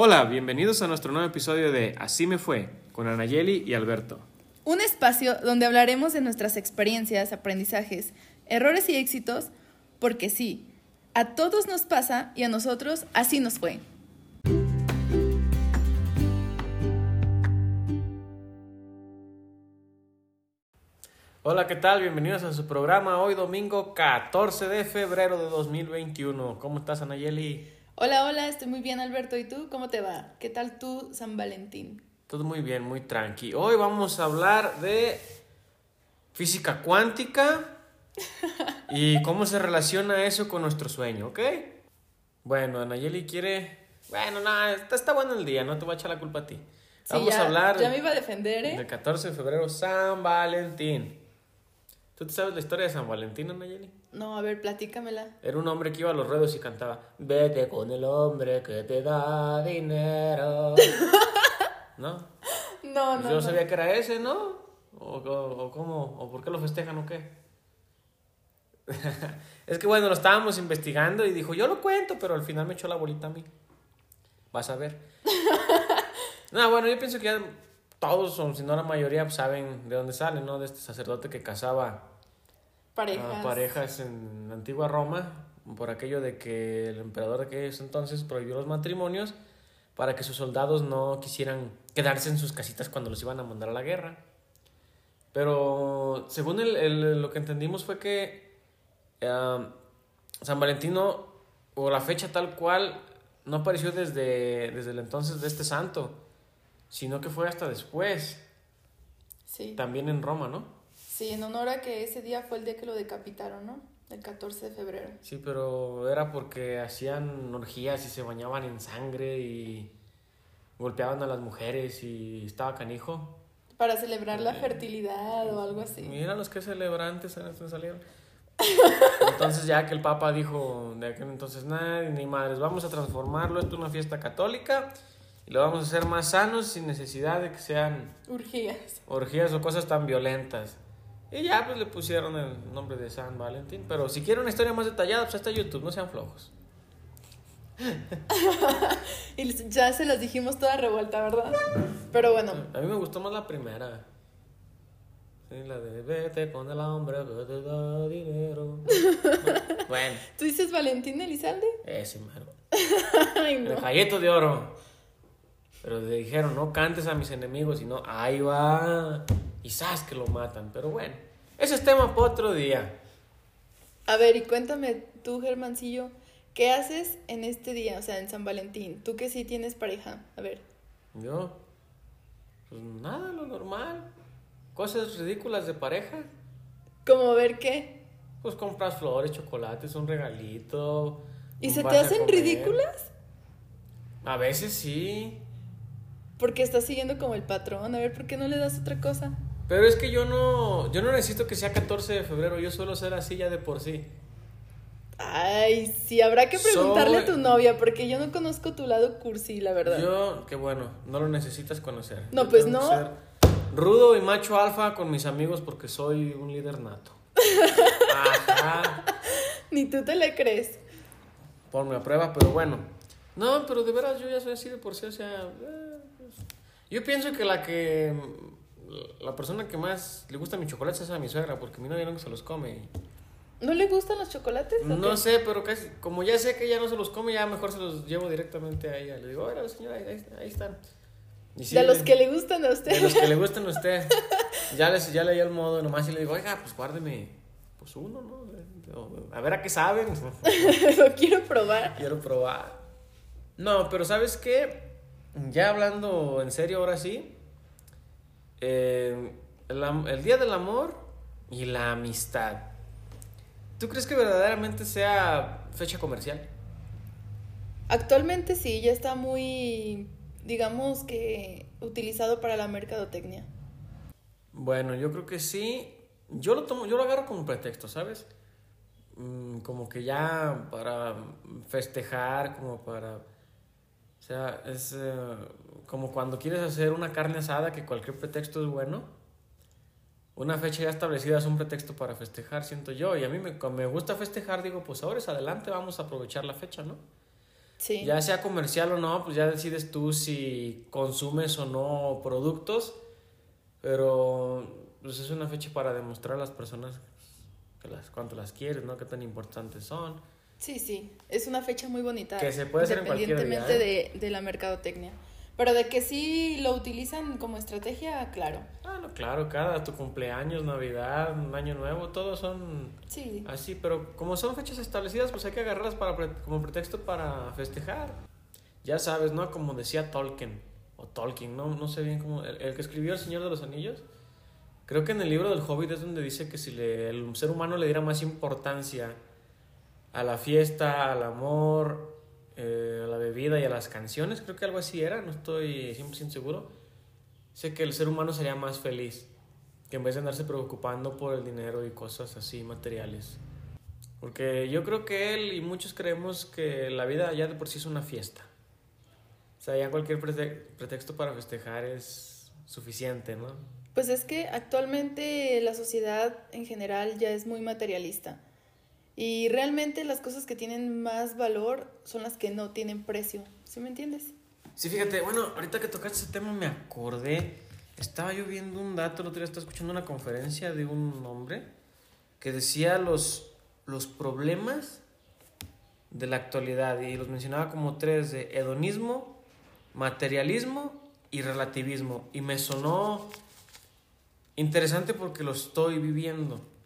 Hola, bienvenidos a nuestro nuevo episodio de Así me fue, con Anayeli y Alberto. Un espacio donde hablaremos de nuestras experiencias, aprendizajes, errores y éxitos, porque sí, a todos nos pasa y a nosotros así nos fue. Hola, ¿qué tal? Bienvenidos a su programa hoy domingo 14 de febrero de 2021. ¿Cómo estás, Anayeli? Hola, hola, estoy muy bien, Alberto. ¿Y tú? ¿Cómo te va? ¿Qué tal tú, San Valentín? Todo muy bien, muy tranqui. Hoy vamos a hablar de física cuántica y cómo se relaciona eso con nuestro sueño, ¿ok? Bueno, Anayeli quiere... Bueno, nada, está, está bueno el día, no te voy a echar la culpa a ti. Sí, Vamos ya- a hablar Ya me iba a defender, ¿eh? del 14 de febrero, San Valentín. ¿Tú te sabes la historia de San Valentín, Anayeli? No, a ver, platícamela. Era un hombre que iba a los ruedos y cantaba Vete con el hombre que te da dinero. ¿No? No, Pues no, yo no. sabía que era ese, ¿no? O, o, o cómo, o por qué lo festejan o qué. es que bueno, lo estábamos investigando y dijo, yo lo cuento, pero al final me echó la bolita a mí. Vas a ver. no, bueno, yo pienso que ya todos, o si no la mayoría, saben de dónde sale, ¿no? De este sacerdote que casaba Parejas. a parejas en la antigua Roma, por aquello de que el emperador de aquellos entonces prohibió los matrimonios para que sus soldados no quisieran quedarse en sus casitas cuando los iban a mandar a la guerra. Pero según el, el- lo que entendimos fue que San Valentino, o la fecha tal cual, no apareció desde, desde el entonces de este santo, sino que fue hasta después, Sí. también en Roma, ¿no? Sí, en honor a que ese día fue el día que lo decapitaron, ¿no? El 14 de febrero. Sí, pero era porque hacían orgías y se bañaban en sangre y golpeaban a las mujeres y estaba canijo. Para celebrar Eh, la fertilidad o algo así. Mira los que celebrantes en esto salieron. Entonces ya que el Papa dijo de aquel entonces, nada, ni madres, vamos a transformarlo, esto en una fiesta católica y lo vamos a hacer más sanos sin necesidad de que sean Urgías. orgías o cosas tan violentas. Y ya pues le pusieron el nombre de San Valentín. Pero si quieren una historia más detallada, pues está YouTube, no sean flojos. Y ya se las dijimos toda revuelta, ¿verdad? Pero bueno, A mí me gustó más la primera. Sí, la de vete con el hombre que te da dinero. bueno, ¿tú dices Valentín Elizalde? ese mero. Ay, El no. galleto de oro. Pero le dijeron, no cantes a mis enemigos, sino ahí va. Y sabes que lo matan. Pero bueno, ese es tema para otro día. A ver, y cuéntame tú, Germancillo, ¿qué haces en este día, o sea, en San Valentín? Tú que sí tienes pareja. A ver. Yo, pues nada, lo normal. Cosas ridículas de pareja. ¿Cómo ver qué? Pues compras flores, chocolates, un regalito. ¿Y se te a hacen ridículas? A veces sí. Porque estás siguiendo como el patrón. A ver, ¿por qué no le das otra cosa? Pero es que yo no, yo no necesito que sea 14 de febrero, yo suelo ser así ya de por sí. Ay, sí, habrá que preguntarle a tu novia, porque yo no conozco tu lado cursi, la verdad. Yo, que bueno, no lo necesitas conocer. No, Yo pues no. ser rudo y macho alfa con mis amigos porque soy un líder nato. Ajá. Ni tú te le crees. Ponme a prueba, pero bueno. No, pero de veras yo ya soy así de por sí, o sea... eh, pues, Yo pienso que la que... La persona que más le gusta mis chocolates es a mi suegra, porque mi novia nunca se los come. ¿No le gustan los chocolates? No sé, pero casi, como ya sé que ella no se los come, ya mejor se los llevo directamente a ella. Le digo, hola señora, ahí, ahí- están. Y sí, de los le- que le gustan a de usted. los que le gustan a usted. Ya, les, ya leí el modo nomás y le digo, oiga, pues guárdeme, pues uno, ¿no? A ver a qué saben. Lo quiero probar. Quiero probar. No, pero ¿sabes qué? Ya hablando en serio ahora sí. Eh, el, el Día del Amor y la Amistad. ¿Tú crees que verdaderamente sea fecha comercial? Actualmente sí, ya está muy, digamos que, utilizado para la mercadotecnia. Bueno, yo creo que sí. Yo lo tomo, yo lo agarro como pretexto, ¿sabes? Mm, como que ya para festejar, como para... O sea, es eh, como cuando quieres hacer una carne asada, que cualquier pretexto es bueno. Una fecha ya establecida es un pretexto para festejar, siento yo. Y a mí me, me gusta festejar, digo, pues ahora es adelante, vamos a aprovechar la fecha, ¿no? Sí. Ya sea comercial o no, pues ya decides tú si consumes o no productos. Pero pues es una fecha para demostrar a las personas que las, cuánto las quieres, ¿no? Qué tan importantes son. Sí, sí, es una fecha muy bonita. Que se puede hacer en cualquier día, Independientemente de, de la mercadotecnia. Pero de que sí lo utilizan como estrategia, claro. Ah, no, claro, cada tu cumpleaños, Navidad, año nuevo, todos son Sí. así, pero como son fechas establecidas, pues hay que agarrarlas para como pretexto para festejar. Ya sabes, ¿no? Como decía Tolkien, o Tolkien, no, no sé bien cómo, el, el que escribió El Señor de los Anillos, creo que en el libro del Hobbit es donde dice que si le- el ser humano le diera más importancia a la fiesta, al amor, eh, a la bebida y a las canciones, creo que algo así era, no estoy 100% seguro. Sé que el ser humano sería más feliz que en vez de andarse preocupando por el dinero y cosas así materiales. Porque yo creo que él y muchos creemos que la vida ya de por sí es una fiesta. O sea, ya cualquier prete- pretexto para festejar es suficiente, ¿no? Pues es que actualmente la sociedad en general ya es muy materialista. Y realmente las cosas que tienen más valor son las que no tienen precio. ¿Sí me entiendes? Sí, fíjate, bueno, ahorita que tocaste ese tema me acordé. Estaba yo viendo un dato, el otro día estaba escuchando una conferencia de un hombre que decía los, los problemas de la actualidad y los mencionaba como tres de hedonismo, materialismo y relativismo. Y me sonó interesante porque lo estoy viviendo.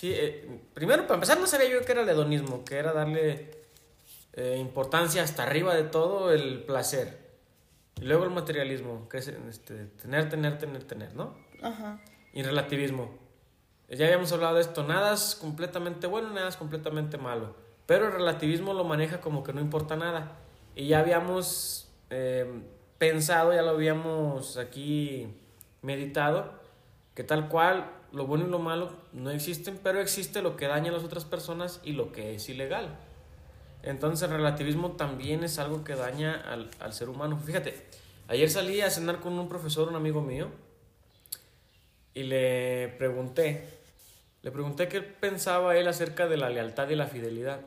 Sí, eh, primero, para empezar, no sabía yo qué era el hedonismo, que era darle eh, importancia hasta arriba de todo el placer. Y luego el materialismo, que es este, tener, tener, tener, tener, ¿no? Ajá. Y relativismo. Ya habíamos hablado de esto, nada es completamente bueno, nada es completamente malo. Pero el relativismo lo maneja como que no importa nada. Y ya habíamos eh, pensado, ya lo habíamos aquí meditado, que tal cual lo bueno y lo malo no existen, pero existe lo que daña a las otras personas y lo que es ilegal. Entonces el relativismo también es algo que daña al, al ser humano. Fíjate, ayer salí a cenar con un profesor, un amigo mío, y le pregunté, le pregunté qué pensaba él acerca de la lealtad y la fidelidad.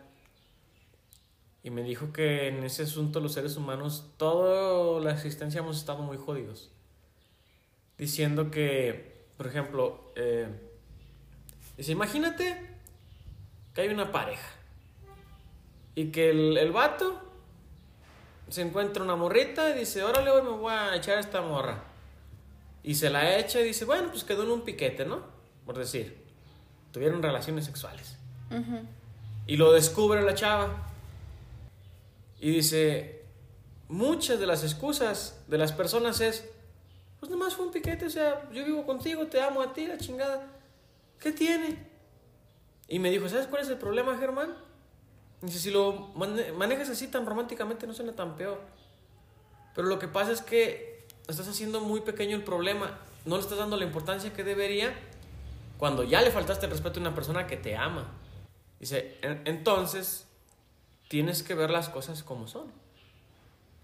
Y me dijo que en ese asunto los seres humanos, toda la existencia hemos estado muy jodidos. Diciendo que, por ejemplo, eh, dice, imagínate que hay una pareja y que el, el vato se encuentra una morrita y dice, órale, hoy me voy a echar esta morra. Y se la echa y dice, bueno, pues quedó en un piquete, ¿no? Por decir, tuvieron relaciones sexuales. Y lo descubre la chava. Y dice, muchas de las excusas de las personas es, pues nomás fue un piquete, o sea, yo vivo contigo, te amo a ti, la chingada. ¿Qué tiene? Y me dijo, ¿sabes cuál es el problema, Germán? Dice, si lo mane- manejas así tan románticamente no suena tan peor. Pero lo que pasa es que estás haciendo muy pequeño el problema. No le estás dando la importancia que debería cuando ya le faltaste el respeto a una persona que te ama. Dice, "En- entonces tienes que ver las cosas como son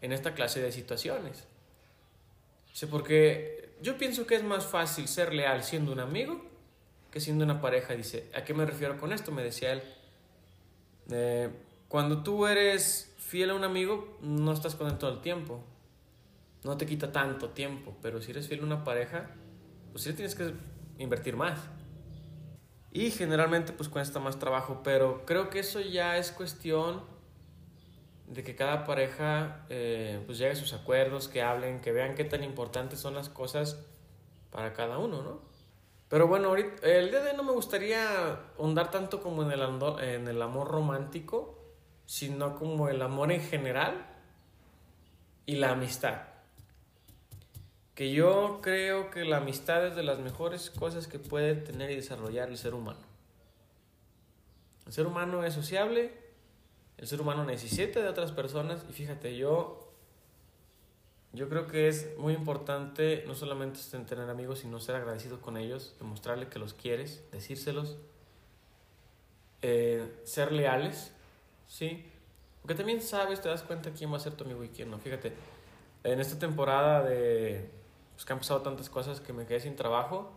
en esta clase de situaciones. Porque yo pienso que es más fácil ser leal siendo un amigo que siendo una pareja. Dice, ¿a qué me refiero con esto? Me decía él. Eh, cuando tú eres fiel a un amigo, no estás con él todo el tiempo. No te quita tanto tiempo. Pero si eres fiel a una pareja, pues sí tienes que invertir más. Y generalmente pues cuesta más trabajo. Pero creo que eso ya es cuestión de que cada pareja eh, pues llegue a sus acuerdos, que hablen, que vean qué tan importantes son las cosas para cada uno, ¿no? Pero bueno, ahorita, el día de hoy no me gustaría ahondar tanto como en el, ando- en el amor romántico, sino como el amor en general y la amistad. Que yo creo que la amistad es de las mejores cosas que puede tener y desarrollar el ser humano. El ser humano es sociable, el ser humano necesita de otras personas y fíjate, yo yo creo que es muy importante no solamente tener amigos, sino ser agradecido con ellos, demostrarle que los quieres, decírselos, eh, ser leales, ¿sí? Porque también sabes, te das cuenta quién va a ser tu amigo y quién no. Fíjate, en esta temporada de pues, que han pasado tantas cosas que me quedé sin trabajo,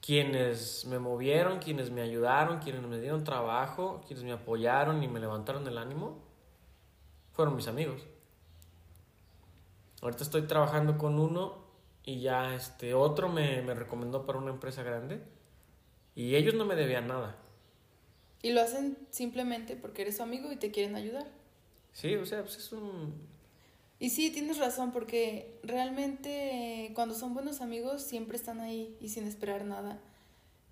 quienes me movieron, quienes me ayudaron, quienes me dieron trabajo, quienes me apoyaron y me levantaron el ánimo, fueron mis amigos. Ahorita estoy trabajando con uno y ya este otro me, me recomendó para una empresa grande y ellos no me debían nada. Y lo hacen simplemente porque eres su amigo y te quieren ayudar. Sí, o sea, pues es un... Y sí, tienes razón, porque realmente cuando son buenos amigos siempre están ahí y sin esperar nada.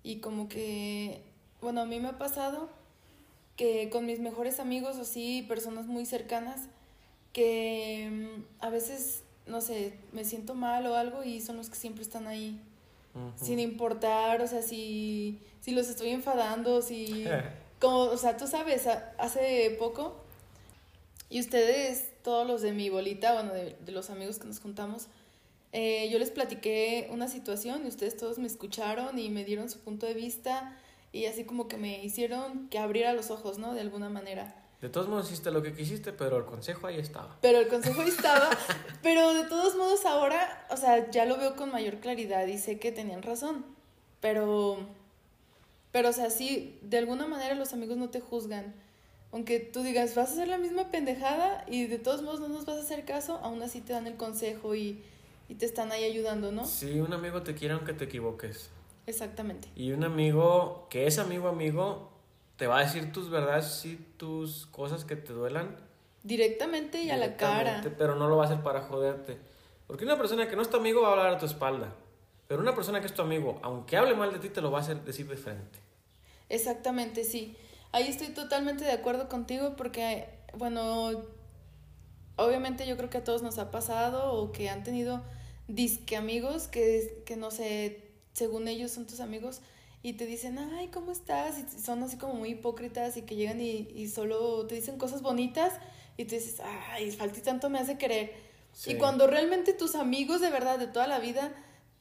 Y como que, bueno, a mí me ha pasado que con mis mejores amigos o sí, personas muy cercanas, que mm, a veces, no sé, me siento mal o algo y son los que siempre están ahí. Ujú. Sin importar, o sea, si, si los estoy enfadando, si... Como, o sea, tú sabes, hace poco, y ustedes, todos los de mi bolita, bueno, de, de los amigos que nos juntamos, eh, yo les platiqué una situación y ustedes todos me escucharon y me dieron su punto de vista y así como que me hicieron que abriera los ojos, ¿no? De alguna manera. De todos modos hiciste lo que quisiste, pero el consejo ahí estaba. Pero el consejo ahí estaba, pero de todos modos ahora, o sea, ya lo veo con mayor claridad y sé que tenían razón, pero, pero o sea, sí, de alguna manera los amigos no te juzgan. Aunque tú digas, vas a hacer la misma pendejada y de todos modos no nos vas a hacer caso, aún así te dan el consejo y, y te están ahí ayudando, ¿no? Sí, un amigo te quiere aunque te equivoques. Exactamente. Y un amigo que es amigo amigo te va a decir tus verdades y tus cosas que te duelan. Directamente y a la cara. directamente, Pero no lo va a hacer para joderte. Porque una persona que no es tu amigo va a hablar a tu espalda. Pero una persona que es tu amigo, aunque hable mal de ti, te lo va a hacer decir de frente. Exactamente, sí. Ahí estoy totalmente de acuerdo contigo porque, bueno, obviamente yo creo que a todos nos ha pasado o que han tenido disque amigos que, que no sé, según ellos son tus amigos y te dicen, ay, ¿cómo estás? Y son así como muy hipócritas y que llegan y, y solo te dicen cosas bonitas y tú dices, ay, falta y tanto me hace querer. Sí. Y cuando realmente tus amigos de verdad de toda la vida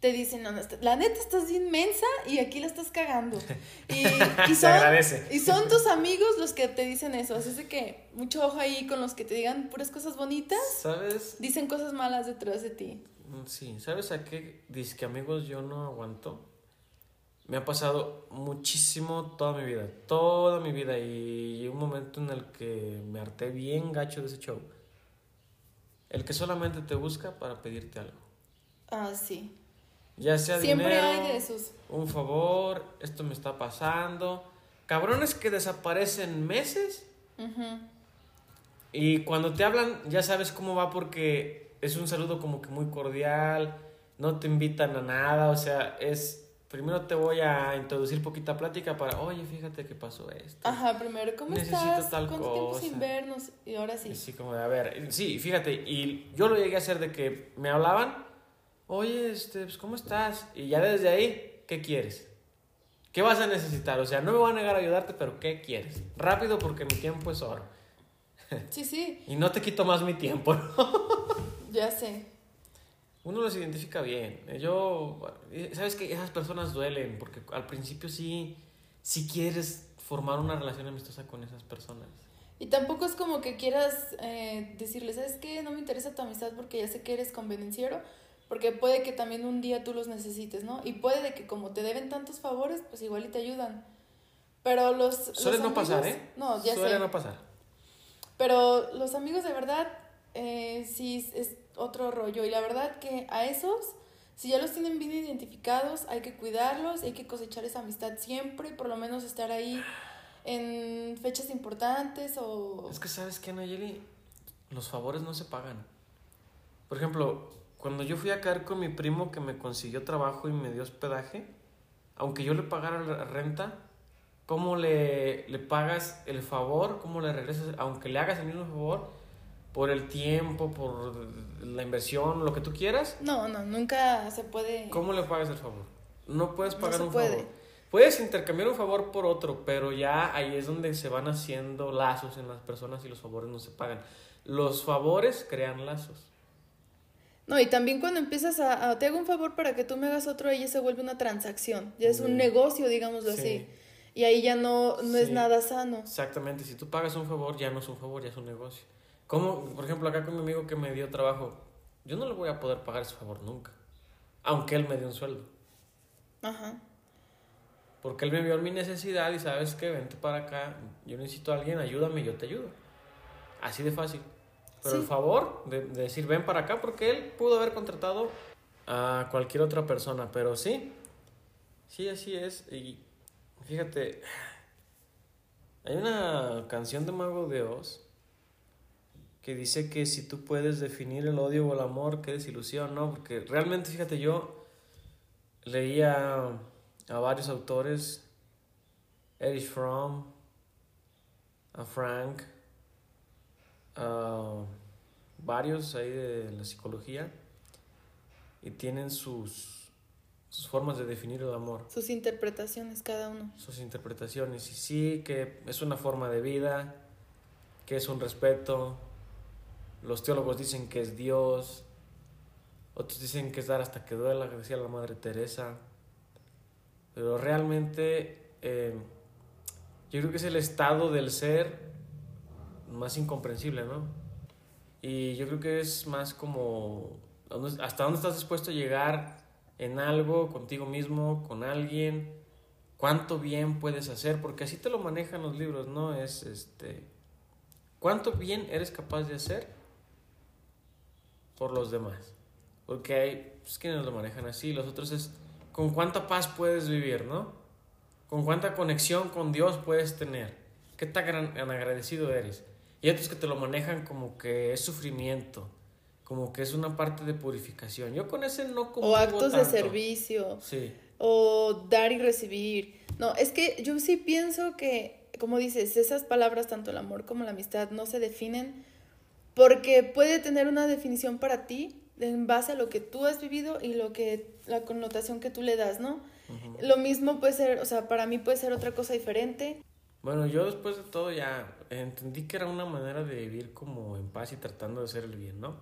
te dicen, no, no, la neta estás inmensa y aquí la estás cagando. Y, y Se agradece. y son tus amigos los que te dicen eso. Así es de que mucho ojo ahí con los que te digan puras cosas bonitas. ¿Sabes? Dicen cosas malas detrás de ti. Mm, Sí, ¿sabes a qué disque amigos yo no aguanto? Me ha pasado muchísimo toda mi vida, toda mi vida y un momento en el que me harté bien gacho de ese show. El que solamente te busca para pedirte algo. Ah, sí. Ya sea Siempre dinero, hay de esos. un favor, esto me está pasando. Cabrones que desaparecen meses Ujú. y cuando te hablan ya sabes cómo va porque es un saludo como que muy cordial, no te invitan a nada, o sea, es primero te voy a introducir poquita plática para, oye, fíjate que pasó esto. Ajá, primero, ¿cómo Necesito estás? tal ¿Cuánto tiempo sin cosa. vernos? Y ahora sí. Así como de, a ver, sí, fíjate, y yo lo llegué a hacer de que me hablaban, oye, este, pues, ¿cómo estás? Y ya desde ahí, ¿qué quieres? ¿Qué vas a necesitar? O sea, no me voy a negar a ayudarte, pero ¿qué quieres? Rápido porque mi tiempo es oro. Sí, sí, Y no te quito más mi tiempo, ¿no? ya sé. Uno los identifica bien. Yo, sabes que esas personas duelen porque al principio sí, sí quieres formar una relación amistosa con esas personas. Y tampoco es como que quieras eh, decirles, ¿sabes qué? No me interesa tu amistad porque ya sé que eres convenenciero, porque puede que también un día tú los necesites, ¿no? Y puede de que como te deben tantos favores, pues igual y te ayudan. Pero los... Suele no pasar, ¿eh? No, ya Suele sé. no pasar. Pero los amigos de verdad, eh, sí es otro rollo. Y la verdad que a esos, si ya los tienen bien identificados, hay que cuidarlos, hay que cosechar esa amistad siempre, por lo menos estar ahí en fechas importantes o... Es que sabes que, Nayeli, los favores no se pagan. Por ejemplo, cuando yo fui a caer con mi primo que me consiguió trabajo y me dio hospedaje, aunque yo le pagara la renta, ¿cómo le, le pagas el favor? ¿Cómo le regresas? Aunque le hagas el mismo favor, por el tiempo, por la inversión, lo que tú quieras, No, no, nunca se puede... ¿cómo le pagas el favor? No puedes No pagar se un puede. favor. Puedes intercambiar un favor por otro, pero ya ahí es donde se van haciendo lazos en las personas y los favores no se pagan. Los favores crean lazos. No, y también cuando empiezas a, a- Te hago un favor para que tú me hagas otro, ahí ya se vuelve una transacción. Ya es un negocio, digámoslo Sí. así. Y ahí ya no, no es nada sano. Exactamente, si tú pagas un favor, ya no es un favor, ya es un negocio. Como, por ejemplo, acá con mi amigo que me dio trabajo, yo no le voy a poder pagar ese favor nunca, aunque él me dio un sueldo. Ajá. Porque él me vio mi necesidad y sabes que vente para acá, yo necesito a alguien, ayúdame, yo te ayudo. Así de fácil. Pero el favor de, de decir ven para acá, porque él pudo haber contratado a cualquier otra persona, pero sí, sí, así es. Y fíjate, hay una canción de Mago de Oz que dice que si tú puedes definir el odio o el amor, qué desilusión, ¿no? Porque realmente, fíjate, yo leía a varios autores, Erich Fromm, a Frank, a varios ahí de la psicología, y tienen sus, sus formas de definir el amor. Sus interpretaciones cada uno. Sus interpretaciones. Y sí, que es una forma de vida, que es un respeto. Los teólogos dicen que es Dios. Otros dicen que es dar hasta que duela, que decía la Madre Teresa. Pero realmente eh, yo creo que es el estado del ser más incomprensible, ¿no? Y yo creo que es más como hasta dónde estás dispuesto a llegar en algo, contigo mismo, con alguien, cuánto bien puedes hacer, porque así te lo manejan los libros, ¿no? Es este, cuánto bien eres capaz de hacer por los demás. Porque hay quienes lo manejan así, los otros es con cuánta paz puedes vivir, ¿no? Con cuánta conexión con Dios puedes tener. ¿Qué tan agradecido eres? Y otros que te lo manejan como que es sufrimiento, como que es una parte de purificación. Yo con ese no como O actos de servicio. Sí. O dar y recibir. No, es que yo sí pienso que, como dices, esas palabras, tanto el amor como la amistad, no se definen porque puede tener una definición para ti en base a lo que tú has vivido y lo que la connotación que tú le das, ¿no? Lo mismo puede ser, o sea, para mí puede ser otra cosa diferente. Bueno, yo después de todo ya entendí que era una manera de vivir como en paz y tratando de hacer el bien, ¿no?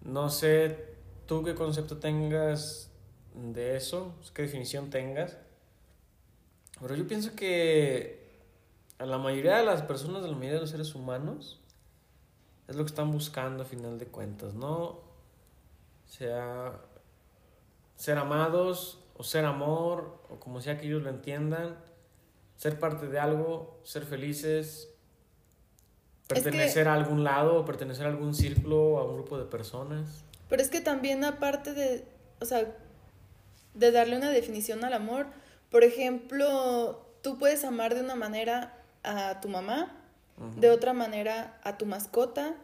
No sé tú qué concepto tengas de eso, qué definición tengas, pero yo pienso que a la mayoría de las personas, a la mayoría de los seres humanos, es lo que están buscando a final de cuentas, ¿no? Sea ser amados o ser amor o como sea que ellos lo entiendan, ser parte de algo, ser felices, pertenecer a algún lado pertenecer a algún círculo, a un grupo de personas. Pero es que también aparte de, o sea, de darle una definición al amor, por ejemplo, tú puedes amar de una manera a tu mamá, de otra manera a tu mascota,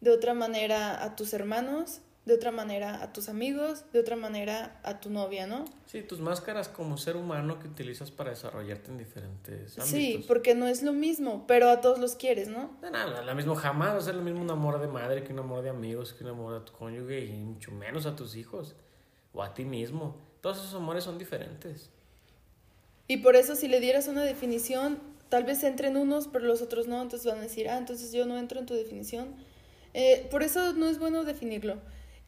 de otra manera a tus hermanos, de otra manera a tus amigos, de otra manera a tu novia, ¿no? Sí, tus máscaras como ser humano que utilizas para desarrollarte en diferentes ámbitos. Sí, porque no es lo mismo, pero a todos los quieres, ¿no? No, no, lo mismo jamás va a ser lo mismo un amor de madre que un amor de amigos, que un amor a tu cónyuge y mucho menos a tus hijos o a ti mismo. Todos esos amores son diferentes. Y por eso si le dieras una definición, tal vez entren unos, pero los otros no, entonces van a decir, ah, entonces yo no entro en tu definición. Eh, por eso no es bueno definirlo.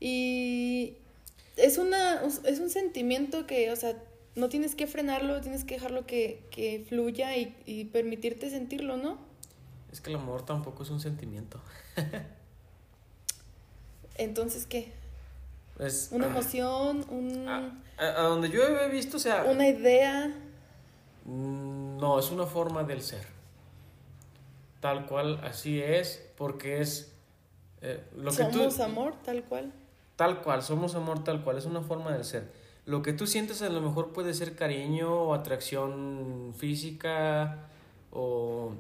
Y es, una, es un sentimiento que, o sea, no tienes que frenarlo, tienes que dejarlo que, que fluya y, y, permitirte sentirlo, ¿no? Es que el amor tampoco es un sentimiento. Entonces, ¿qué? Es, una ah, emoción, un... A, donde yo he visto, o sea... Una idea. Mm, no, es una forma del ser. Tal cual, así es, porque es... Eh, lo Somos amor, tal cual tal cual, somos amor tal cual, es una forma de ser. Lo que tú sientes a lo mejor puede ser cariño o atracción física o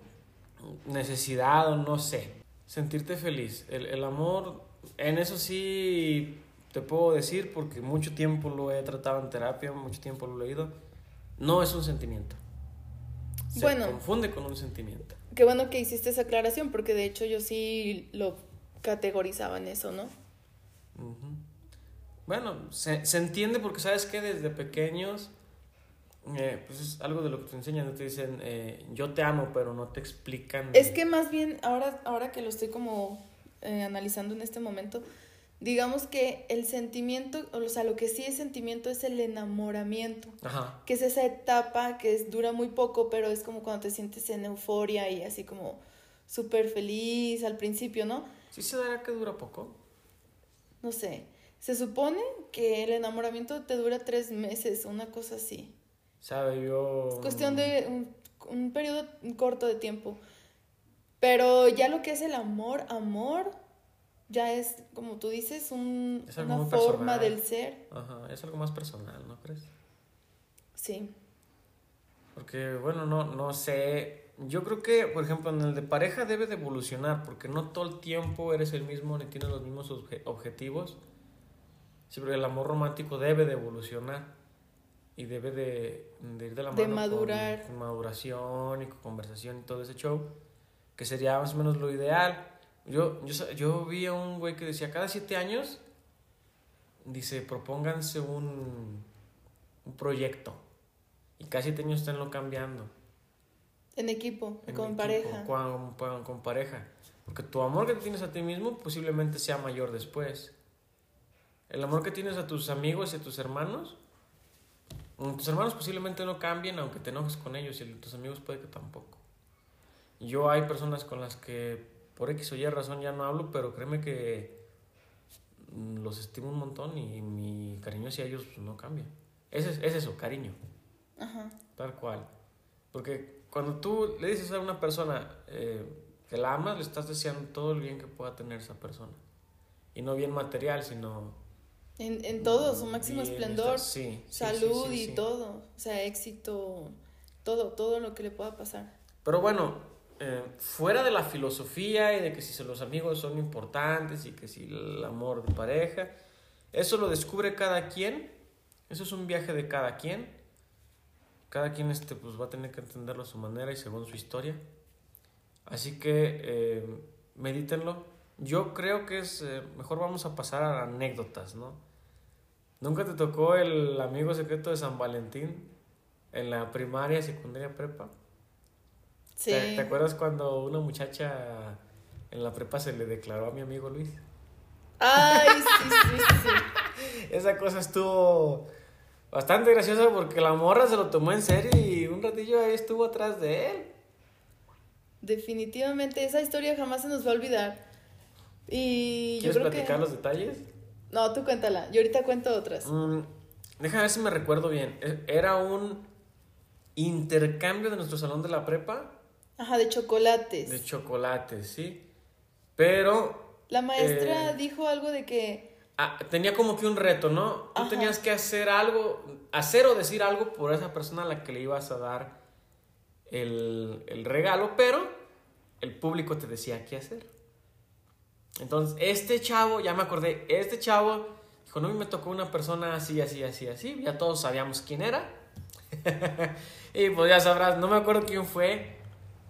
necesidad o no sé. Sentirte feliz. El, el amor, en eso sí te puedo decir porque mucho tiempo lo he tratado en terapia, mucho tiempo lo he leído. No es un sentimiento. Se bueno, confunde con un sentimiento. Qué bueno que hiciste esa aclaración porque de hecho yo sí lo categorizaba en eso, ¿no? Bueno, se, se, entiende porque sabes que desde pequeños, eh, pues es algo de lo que te enseñan, te dicen, eh, yo te amo, pero no te explican. Es que más bien, ahora, ahora que lo estoy como eh, analizando en este momento, digamos que el sentimiento, o sea, lo que sí es sentimiento es el enamoramiento, que es esa etapa que es, dura muy poco, pero es como cuando te sientes en euforia y así como súper feliz al principio, ¿no? ¿Sí se dará que dura poco? No sé, se supone que el enamoramiento te dura tres meses, una cosa así. Sabe, yo... Es cuestión de un, un periodo corto de tiempo. Pero ya lo que es el amor, amor, ya es, como tú dices, un, una forma personal. del ser. Ajá, es algo más personal, ¿no crees? Sí. Porque, bueno, no, no sé. Yo creo que, por ejemplo, en el de pareja debe de evolucionar, porque no todo el tiempo eres el mismo ni tienes los mismos obje- objetivos. Sí, porque el amor romántico debe de evolucionar y debe de, de ir de la mano De madurar. Con, maduración y con conversación y todo ese show, que sería más o menos lo ideal. Yo, yo, yo vi a un güey que decía, cada siete años, dice, propónganse un, un proyecto. Y cada siete años esténlo cambiando. En equipo, en con equipo, pareja. Con, con- con pareja. Porque tu amor que tienes a ti mismo posiblemente sea mayor después. El amor que tienes a tus amigos y a tus hermanos, mm, tus hermanos posiblemente no cambien aunque te enojes con ellos y tus amigos puede que tampoco. Yo hay personas con las que por X o Y razón ya no hablo, pero créeme que mm, los estimo un montón y mi cariño hacia ellos pues, no cambia. Es, es eso, cariño. Ajá. Tal cual. Porque cuando tú le dices a una persona eh, que la amas, le estás deseando todo el bien que pueda tener esa persona. Y no bien material, sino... En, en todo, su máximo bien, esplendor, sí, sí, salud sí, y todo. O sea, éxito, todo, todo lo que le pueda pasar. Pero bueno, eh, fuera de la filosofía y de que si los amigos son importantes y que si el amor de pareja, eso lo descubre cada quien. Eso es un viaje de cada quien. Cada quien este, pues, va a tener que entenderlo a su manera y según su historia. Así que eh, medítenlo. Yo creo que es eh, mejor vamos a pasar a anécdotas, ¿no? ¿Nunca te tocó el amigo secreto de San Valentín en la primaria, secundaria, prepa? Sí. ¿Te, te acuerdas cuando una muchacha en la prepa se le declaró a mi amigo Luis? Ay, sí, sí, sí. Esa cosa estuvo bastante graciosa porque la morra se lo tomó en serio y un ratillo ahí estuvo atrás de él. Definitivamente esa historia jamás se nos va a olvidar. Y yo ¿Quieres creo platicar que... los detalles? No, tú cuéntala. Yo ahorita cuento otras. Mm, déjame ver si me recuerdo bien. E- Era un intercambio de nuestro salón de la prepa Ajá, de chocolates. de chocolates, ¿sí? Pero La maestra Eh, dijo algo de que... ah, tenía como que un reto, ¿no? Tú Ajá. tenías que hacer algo, hacer o decir algo por esa persona a la que le ibas a dar el, el regalo, pero el público te decía qué hacer. Entonces, este chavo, ya me acordé, este chavo dijo, no, me tocó una persona así, así, así, así, ya todos sabíamos quién era. y pues ya sabrás, no me acuerdo quién fue,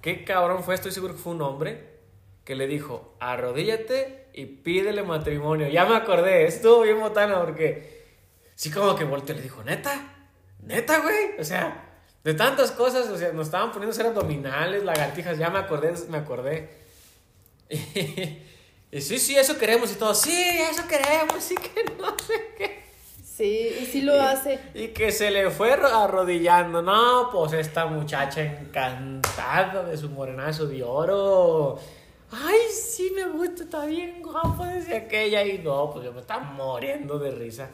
qué cabrón fue, estoy seguro que fue un hombre que le dijo, arrodíllate y pídele matrimonio. Ya me acordé, estuvo bien botana porque sí como que volteó y le dijo, neta, neta, güey, o sea, de tantas cosas, o sea, nos estaban poniendo hacer abdominales, lagartijas, ya me acordé, me acordé. Y, sí, sí, eso queremos y todo, sí, eso queremos, sí que no sé qué. Sí, y sí lo hace. Y que se le fue ro- arrodillando. No, pues esta muchacha encantada de su morenazo de oro. Ay, sí, me gusta, está bien guapo, decía aquella. Y no, pues yo me estaba muriendo de risa.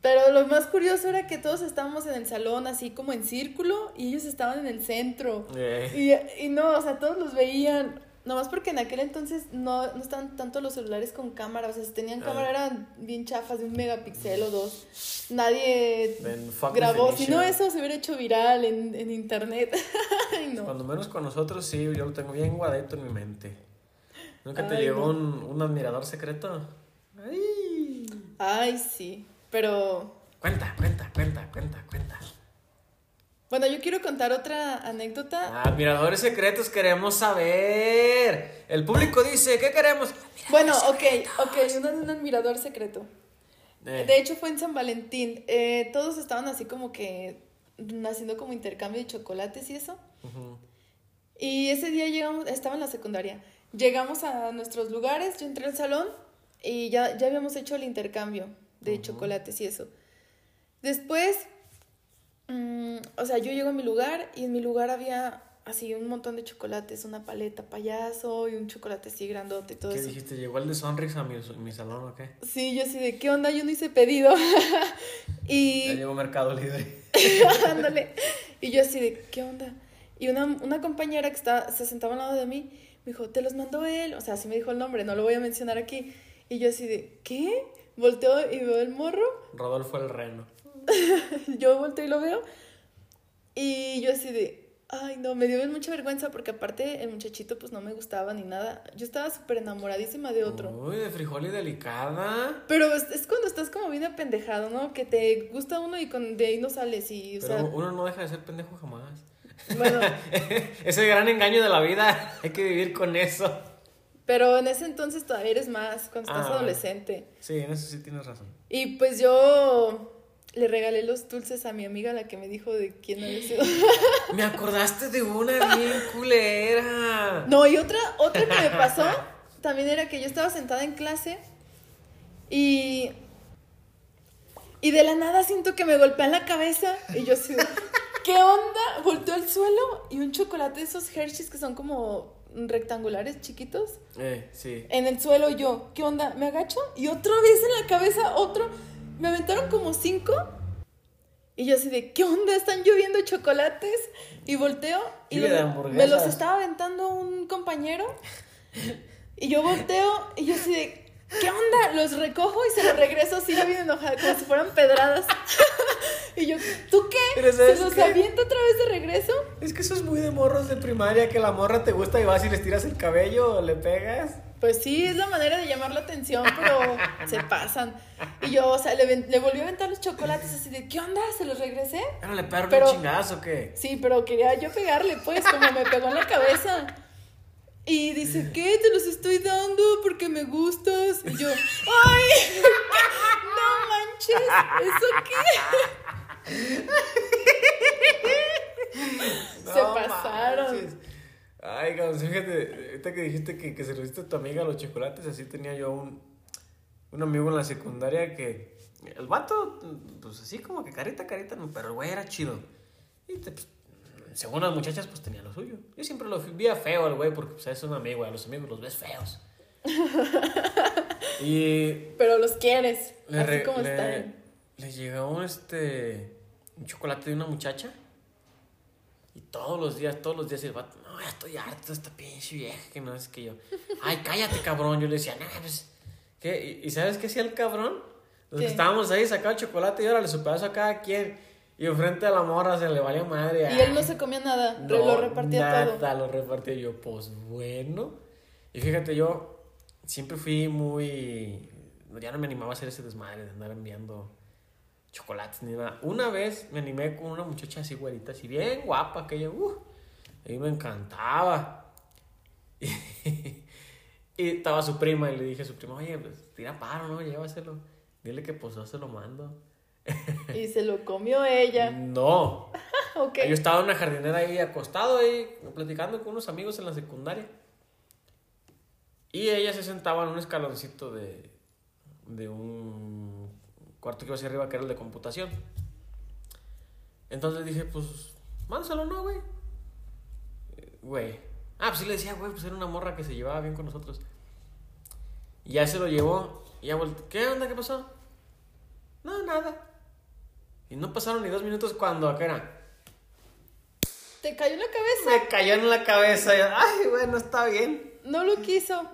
Pero lo más curioso era que todos estábamos en el salón así como en círculo y ellos estaban en el centro. Eh, Y, y no, o sea, todos los veían. Nomás porque en aquel entonces no, no estaban tanto los celulares con cámara. O sea, si tenían Ah. cámara eran bien chafas de un megapíxel o dos. Nadie grabó. Si no, eso se hubiera hecho viral en, en internet. Ay, no. Cuando menos con nosotros, sí, yo lo tengo bien guardadito en mi mente. ¿Nunca te llegó no. un, un admirador secreto? Ay. Ay, sí. Pero Cuenta, cuenta, cuenta, cuenta, cuenta. Bueno, yo quiero contar otra anécdota. Admiradores secretos queremos saber. El público dice, ¿qué queremos? Bueno, ok, ok, un, un admirador secreto. Eh, De hecho fue en San Valentín. Eh, todos estaban así como que haciendo como intercambio de chocolates y eso. ujú. Y ese día llegamos, estaba en la secundaria. Llegamos a nuestros lugares, yo entré al salón y ya, ya habíamos hecho el intercambio de chocolates y eso. Después, mm, o sea, yo llego a mi lugar y en mi lugar había así un montón de chocolates, una paleta payaso y un chocolate así grandote y todo ¿Qué eso. dijiste? ¿Llegó el de Sonrix a mi, mi salón o qué? Sí, yo así de, ¿qué onda? Yo no hice pedido. Ya y llegó Mercado Libre. Ándale. Y yo así de, ¿qué onda? Y una, una compañera que está, se sentaba al lado de mí me dijo, te los mandó él. O sea, así me dijo el nombre, no lo voy a mencionar aquí. Y yo así de, ¿qué? Volteo y veo el morro. Rodolfo el Reno. yo volteo y lo veo. Y yo así de, ay, no, me dio mucha vergüenza porque aparte el muchachito pues no me gustaba ni nada. Yo estaba súper enamoradísima de otro. Uy, de frijol y delicada. Pero es, es cuando estás como bien apendejado, ¿no? Que te gusta uno y con, de ahí no sales y, o Pero sea, uno no deja de ser pendejo jamás. bueno, Ese gran engaño de la vida, hay que vivir con eso. pero en ese entonces todavía eres más, cuando estás Ah, adolescente. Sí, en eso sí tienes razón. Y pues yo le regalé los dulces a mi amiga, la que me dijo de quién había sido. Me acordaste de una bien culera. No, y otra, otra que me pasó también era que yo estaba sentada en clase y. Y de la nada siento que me golpean la cabeza y yo así, ¿qué onda? Volteo al suelo y un chocolate de esos Hershey's que son como rectangulares chiquitos Eh, sí. en el suelo y yo, ¿qué onda? Me agacho y otra vez en la cabeza otro, me aventaron como cinco y yo así de, ¿qué onda? Están lloviendo chocolates y volteo y me los estaba aventando un compañero y yo volteo y yo así de, ¿qué onda? Los recojo y se los regreso así bien enojada, como si fueran pedradas. y yo, ¿tú qué? ¿Se ¿sabes los qué? aviento otra vez de regreso? Es que eso es muy de morros de primaria, que la morra te gusta y vas y les tiras el cabello o le pegas. Pues sí, es la manera de llamar la atención, pero se pasan. Y yo, o sea, le, le volví a aventar los chocolates así de, ¿qué onda? ¿Se los regresé? Pero le pegaron Pero- un chingazo, ¿qué? Sí, pero quería yo pegarle, pues, como me pegó en la cabeza. Y dice, ¿qué? Te los estoy dando porque me gustas. Y yo, ¡ay! ¡No manches! ¿Eso qué? Se pasaron. manches. Ay, cabrón, fíjate, ahorita que dijiste que, que se lo diste a tu amiga los chocolates, así tenía yo un, un amigo en la secundaria que el vato, pues así como que carita, carita, pero el güey era chido. Y te, pues, según las muchachas, pues tenía lo suyo. Yo siempre lo veía feo al güey porque pues, es un amigo, a los amigos los ves feos. y Pero los quieres, le, así re- como le- están. le llegó un, este, un chocolate de una muchacha. Y todos los días, todos los días el vato, no, ya estoy harto de esta pinche vieja que no es que yo. Ay, cállate, cabrón. Yo le decía, no, pues, ¿qué? ¿Y, sabes qué hacía el cabrón? Los que estábamos ahí sacaba chocolate y órale su pedazo a cada quien. Y enfrente a la morra se le valía madre. Y él no se comía nada, re- lo repartía todo. nada, lo repartía yo, pues bueno. Y fíjate, yo siempre fui muy. Ya no me animaba a hacer ese desmadre de andar enviando chocolates ni nada. Una vez me animé con una muchacha así güerita, así bien guapa, que yo, uh, a mí me encantaba. Y, estaba su prima y le dije a su prima, oye, pues tira paro, ¿no? Llévaselo. Dile que pues yo se lo mando. Y se lo comió ella. No, Ok. yo estaba en una jardinera ahí acostado ahí platicando con unos amigos en la secundaria. Y ella se sentaba en un escaloncito de, de un cuarto que iba hacia arriba que era el de computación. Entonces dije, pues, mándaselo, ¿no, güey? Güey. Ah, pues sí le decía, güey, pues era una morra que se llevaba bien con nosotros. Y ya se lo llevó. Y ya volteó. ¿Qué onda? ¿Qué pasó? No, nada. Y no pasaron ni dos minutos cuando acá era. Te cayó en la cabeza. Me cayó en la cabeza. Ay, bueno, está bien. No lo quiso.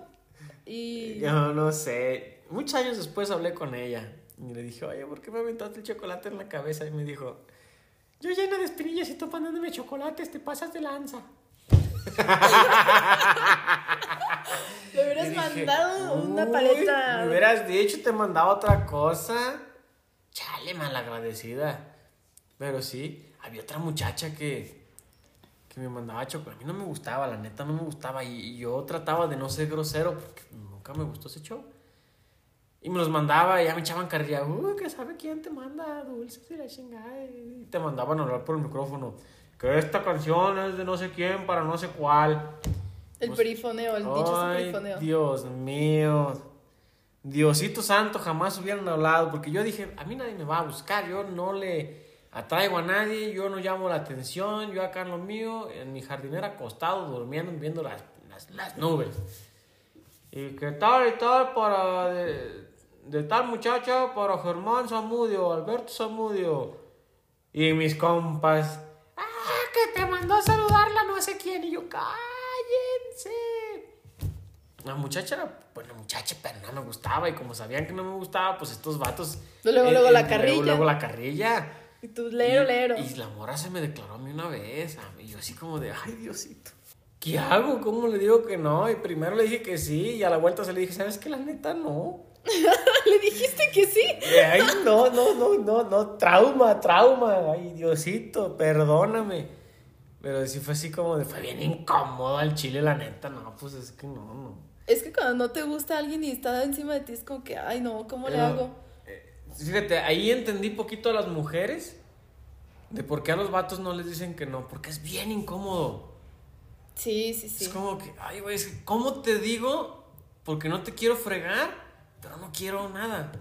Y. Yo no sé. Muchos años después hablé con ella. Y le dije, oye, ¿por qué me aventaste el chocolate en la cabeza? Y me dijo, yo llena de espinillas y tú mandándome chocolates, te pasas de lanza. Le hubieras dije, mandado una "Uy, paleta. Me hubieras dicho, te mandaba otra cosa. Chale, malagradecida. Pero sí, había otra muchacha que, que me mandaba chocolate. A mí no me gustaba, la neta no me gustaba. Y, y yo trataba de no ser grosero porque nunca me gustó ese show. Y me los mandaba y ya me echaban carrilla. Uy, que sabe quién te manda dulces y la chingada. Y te mandaban a hablar por el micrófono. Que esta canción es de no sé quién para no sé cuál. El Pues- perifoneo, el dichoso Ay, perifoneo. Dios mío. Diosito santo, jamás hubieran hablado. Porque yo dije, a mí nadie me va a buscar. Yo no le atraigo a nadie. Yo no llamo la atención. Yo acá en lo mío, en mi jardinera acostado, durmiendo, viendo las, las, las nubes. Y que tal y tal para de, de tal muchacha para Germán Zamudio, Alberto Zamudio. Y mis compas. ¡Ah, que te mandó a saludar la yo, cállense. La muchacha era, bueno, muchacha, pero no me gustaba. Y como sabían que no me gustaba, pues estos vatos. Luego, luego la carrilla. Luego, luego la carrilla. Y tú, lero, y, lero. Y la mora se me declaró a mí una vez. Y yo así como de, ay, Diosito. ¿Qué hago? ¿Cómo le digo que no? Y primero le dije que sí. Y a la vuelta se le dije, ¿sabes qué? La neta, no. ¿Le dijiste que sí? Ay, no, no, no, no, no. Trauma, trauma. Ay, Diosito, perdóname. Pero sí fue así como de, fue bien incómodo al chile, la neta. No, pues es que no, no. Es que cuando no te gusta alguien y está encima de ti, es como que, ay, no, ¿cómo le hago? eh, Fíjate, ahí entendí poquito a las mujeres de por qué a los vatos no les dicen que no, porque es bien incómodo. Sí, sí, sí. Es como que, ay, güey, es que, ¿cómo te digo? Porque no te quiero fregar, pero no quiero nada.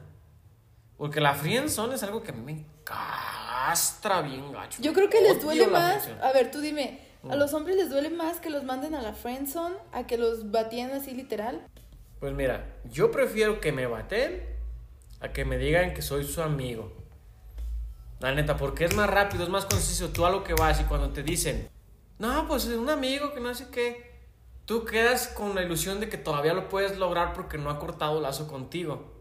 Porque la friendzone es algo que a mí me castra bien gacho. Yo creo que les duele más. A ver, tú dime, ¿a Mm. los hombres les duele más que los manden a la friendzone a que los batían así literal? Pues mira, yo prefiero que me baten a que me digan que soy su amigo. La neta, porque es más rápido, es más conciso. Tú a lo que vas y cuando te dicen, no, pues es un amigo que no sé qué, tú quedas con la ilusión de que todavía lo puedes lograr porque no ha cortado lazo contigo.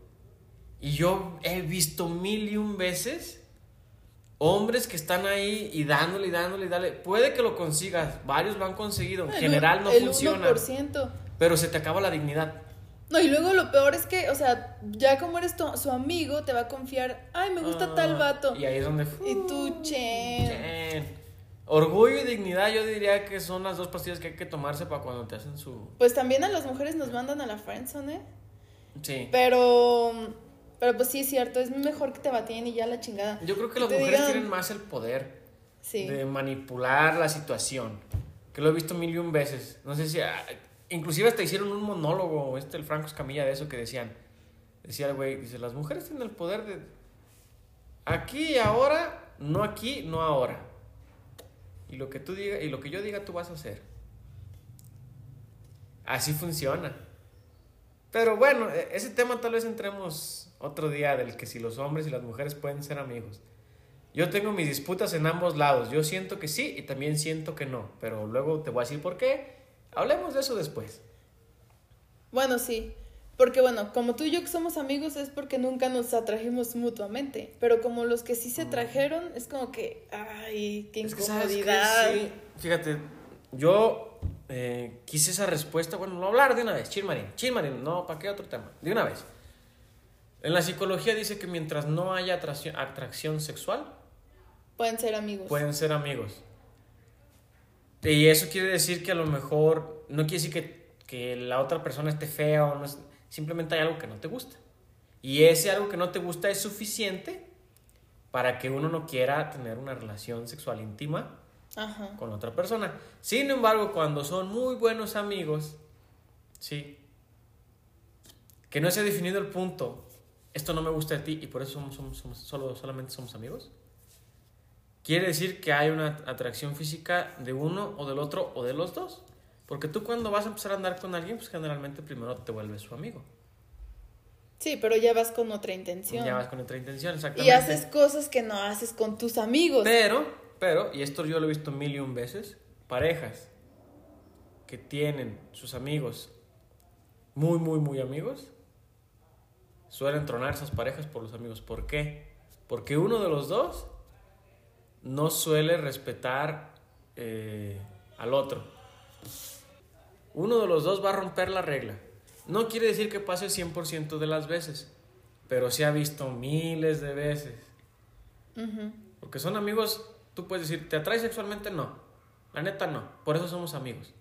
Y yo he visto mil y un veces hombres que están ahí y dándole y dándole y dándole. Puede que lo consigas, varios lo han conseguido, en general no el funciona. 1%. Pero se te acaba la dignidad. No, y luego lo peor es que, o sea, ya como eres tu- su amigo, te va a confiar, ay, me gusta Ah, tal vato. Y ahí es donde. Y tú, chen. Chen. Orgullo y dignidad, yo diría que son las dos pastillas que hay que tomarse para cuando te hacen su. Pues también a las mujeres nos mandan a la friendzone, ¿eh? Sí. Pero, pero pues sí es cierto, es mejor que te batían y ya la chingada. Yo creo que Que las mujeres digan- tienen más el poder Sí. de manipular la situación. Que lo he visto mil y un veces. No sé si. ah, Inclusive hasta hicieron un monólogo, este, el Franco Escamilla, de eso que decían. Decía el güey, dice, las mujeres tienen el poder de. Aquí y ahora, no aquí, no ahora. Y lo que tú diga, y lo que yo diga, tú vas a hacer. Así funciona. Pero bueno, e- ese tema tal vez entremos otro día del que si los hombres y las mujeres pueden ser amigos. Yo tengo mis disputas en ambos lados. Yo siento que sí y también siento que no. Pero luego te voy a decir por qué. Hablemos de eso después. Bueno, sí. Porque bueno, como tú y yo que somos amigos es porque nunca nos atrajimos mutuamente. Pero como los que sí se trajeron, es como que, ay, qué Es que, incomodidad. Sí, fíjate, yo eh, quise esa respuesta. Bueno, lo hablar de una vez. Chilmarín. Chilmarín, no, ¿para qué otro tema? De una vez. En la psicología dice que mientras no haya atracción, atracción sexual, Pueden ser amigos. pueden ser amigos. Y eso quiere decir que a lo mejor, no quiere decir que, que la otra persona esté fea o no es- simplemente hay algo que no te gusta. Y ese algo que no te gusta es suficiente para que uno no quiera tener una relación sexual íntima Ajá. con otra persona. Sin embargo, cuando son muy buenos amigos, sí, que no se ha definido el punto, esto no me gusta de ti y por eso somos, somos, somos- solo, solamente somos amigos, quiere decir que hay una atracción física de uno o del otro o de los dos. Porque tú cuando vas a empezar a andar con alguien, pues generalmente primero te vuelves su amigo. Sí, pero ya vas con otra intención. Ya vas con otra intención, exactamente. y haces cosas que no haces con tus amigos. Pero, pero, y esto yo lo he visto mil y un veces, parejas que tienen sus amigos muy, muy, muy amigos, suelen tronar esas parejas por los amigos. ¿Por qué? Porque uno de los dos no suele respetar eh, al otro. Uno de los dos va a romper la regla. No quiere decir que pase 100% de las veces, pero se ha visto miles de veces. Porque son amigos, tú puedes decir, ¿te atrae sexualmente? No. La neta no. Por eso somos amigos.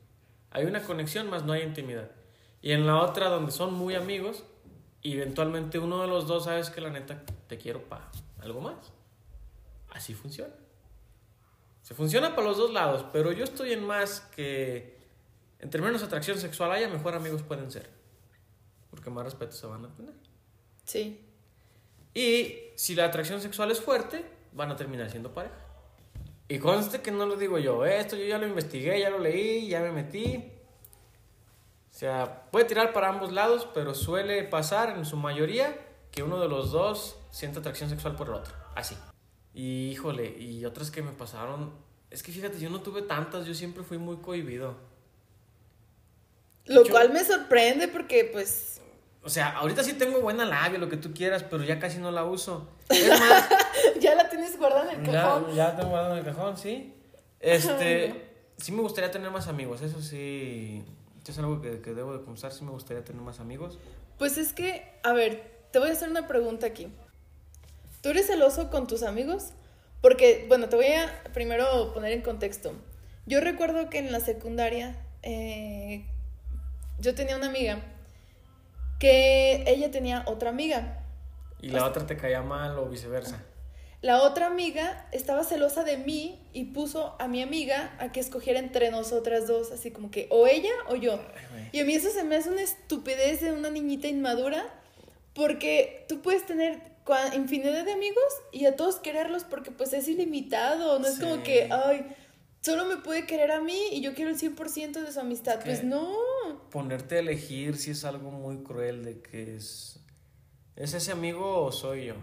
Hay una conexión, más no hay intimidad. Y en la otra, donde son muy amigos, eventualmente uno de los dos sabes que la neta te quiero para algo más. Así funciona. Se funciona para los dos lados, pero yo estoy en más que entre menos atracción sexual haya, mejor amigos pueden ser. Porque más respeto se van a tener. Sí. Y si la atracción sexual es fuerte, van a terminar siendo pareja. Y conste que no lo digo yo, ¿eh? esto yo ya lo investigué, ya lo leí, ya me metí. O sea, puede tirar para ambos lados, pero suele pasar en su mayoría que uno de los dos siente atracción sexual por el otro. Así. Y híjole, y otras que me pasaron Es que fíjate, yo no tuve tantas, yo siempre fui muy cohibido. Lo Yo- cual me sorprende porque, pues, O sea, ahorita sí tengo buena labia, lo que tú quieras, pero ya casi no la uso. Es más, ya la tienes guardada en el ya, cajón. ya tengo guardado en el cajón, sí. Este, sí me gustaría tener más amigos, eso sí. Es algo que, que debo de confesar, sí me gustaría tener más amigos. Pues es que, a ver, te voy a hacer una pregunta aquí. ¿Tú eres celoso con tus amigos? Porque, bueno, te voy a primero poner en contexto. Yo recuerdo que en la secundaria eh, yo tenía una amiga que ella tenía otra amiga. Y la otra te caía mal o viceversa. La otra amiga estaba celosa de mí y puso a mi amiga a que escogiera entre nosotras dos, así como que o ella o yo. Ay. Y a mí eso se me hace una estupidez de una niñita inmadura, porque tú puedes tener infinidad de amigos y a todos quererlos porque pues es ilimitado, no es como que, ay, solo me puede querer a mí y yo quiero el 100% de su amistad. Es Pues no. Ponerte a elegir si es algo muy cruel de que es... ¿Es ese amigo o soy yo?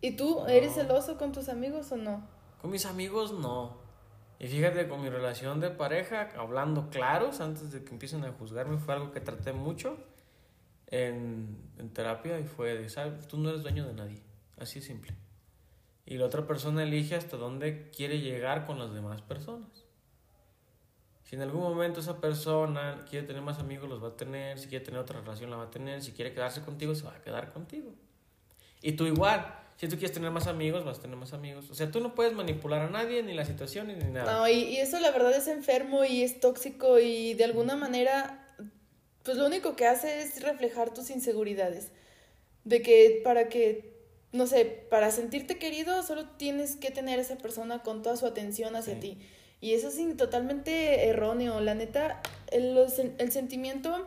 ¿Y tú eres celoso con tus amigos o no? Con mis amigos no. Y fíjate, con mi relación de pareja, hablando claros antes de que empiecen a juzgarme, fue algo que traté mucho en, en terapia y fue de, ¿sabes? Tú no eres dueño de nadie. Así de simple. Y la otra persona elige hasta dónde quiere llegar con las demás personas. Si en algún momento esa persona quiere tener más amigos, los va a tener. Si quiere tener otra relación, la va a tener. Si quiere quedarse contigo, se va a quedar contigo. Y tú igual. Si tú quieres tener más amigos, vas a tener más amigos. O sea, tú no puedes manipular a nadie, ni la situación, ni nada. No, y, y eso la verdad es enfermo y es tóxico y de alguna manera, pues lo único que hace es reflejar tus inseguridades. De que para que, no sé, para sentirte querido solo tienes que tener a esa persona con toda su atención hacia Sí. ti. Y eso es totalmente erróneo. La neta, el, el sentimiento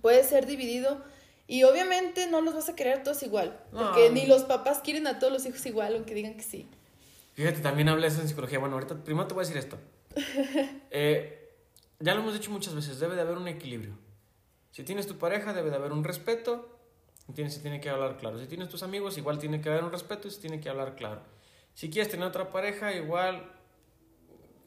puede ser dividido y obviamente no los vas a querer todos igual. Porque No. ni los papás quieren a todos los hijos igual, aunque digan que sí. Fíjate, también hablé eso en psicología. Bueno, ahorita primero te voy a decir esto. Eh, ya lo hemos dicho muchas veces, debe de haber un equilibrio. Si tienes tu pareja, debe de haber un respeto. Tienes, se tiene que hablar claro. Si tienes tus amigos, igual tiene que haber un respeto y se tiene que hablar claro. Si quieres tener otra pareja, igual,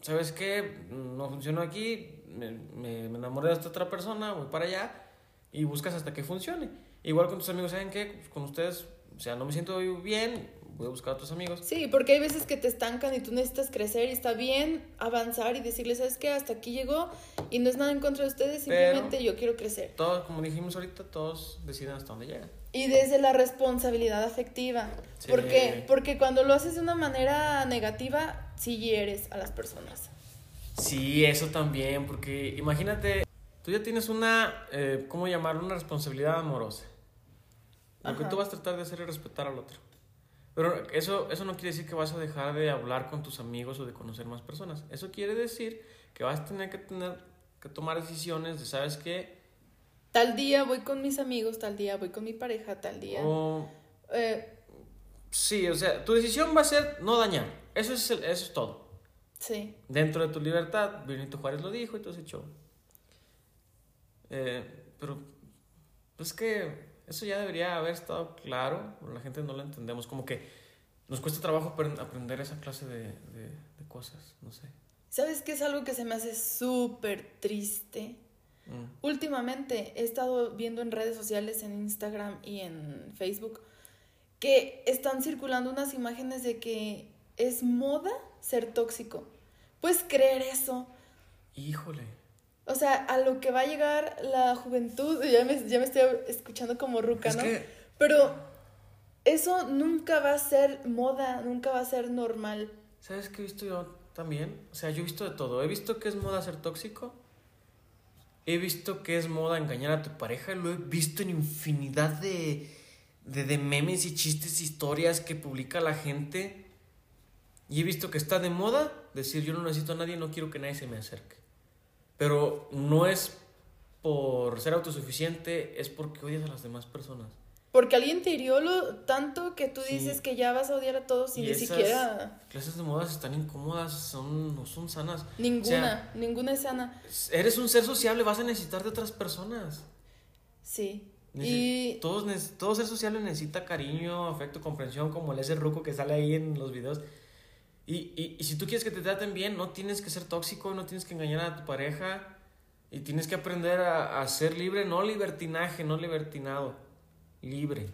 ¿sabes qué? No funcionó aquí, me, me, me enamoré de esta otra persona, voy para allá y buscas hasta que funcione. Igual con tus amigos, ¿saben qué? Pues con ustedes, o sea, no me siento bien, voy a buscar a otros amigos. Sí, porque hay veces que te estancan y tú necesitas crecer y está bien avanzar y decirles, ¿sabes qué? Hasta aquí llegó y no es nada en contra de ustedes, Pero- simplemente yo quiero crecer. Todos, como dijimos ahorita, todos deciden hasta dónde llegan. Y desde la responsabilidad afectiva. Sí. ¿Por qué? Porque cuando lo haces de una manera negativa, sí hieres a las personas. Sí, eso también, porque imagínate, tú ya tienes una, eh, ¿cómo llamarlo? Una responsabilidad amorosa. Lo que tú vas a tratar de hacer es respetar al otro. Pero eso, eso no quiere decir que vas a dejar de hablar con tus amigos o de conocer más personas. Eso quiere decir que vas a tener que, tener, que tomar decisiones de, ¿sabes qué? Tal día voy con mis amigos, tal día voy con mi pareja, tal día... O, Eh, sí, o sea, tu decisión va a ser no dañar. Eso es, el- eso es todo. sí. Dentro de tu libertad, Benito Juárez lo dijo y todo ese show. Eh, pero, pues que eso ya debería haber estado claro, pero la gente no lo entendemos. Como que nos cuesta trabajo apren- aprender esa clase de, de, de cosas, no sé. ¿Sabes qué es algo que se me hace súper triste? Mm. Últimamente he estado viendo en redes sociales, en Instagram y en Facebook, que están circulando unas imágenes de que es moda ser tóxico. ¿Puedes creer eso? Híjole. O sea, a lo que va a llegar la juventud, ya me, ya me estoy escuchando como ruca, Es ¿no? que, Pero eso nunca va a ser moda, nunca va a ser normal. ¿sabes qué he visto yo también? O sea, yo he visto de todo. He visto que es moda ser tóxico. He visto que es moda engañar a tu pareja. Lo he visto en infinidad de, de, de memes y chistes, historias que publica la gente. Y he visto que está de moda decir yo no necesito a nadie, no quiero que nadie se me acerque. Pero no es por ser autosuficiente, es porque odias a las demás personas. Porque alguien te hirió lo tanto que tú Sí. dices que ya vas a odiar a todos y, Y ni esas siquiera Clases de modas están incómodas, son, no son sanas. ninguna, O sea, ninguna es sana. Eres un ser sociable, vas a necesitar de otras personas. Sí. Y Todos, todo ser sociable necesita cariño, afecto, comprensión, como el ese ruco que sale ahí en los videos. Y, y, y si tú quieres que te traten bien, no tienes que ser tóxico, no tienes que engañar a tu pareja. Y tienes que aprender a, a ser libre, no libertinaje, no libertinado. Libre.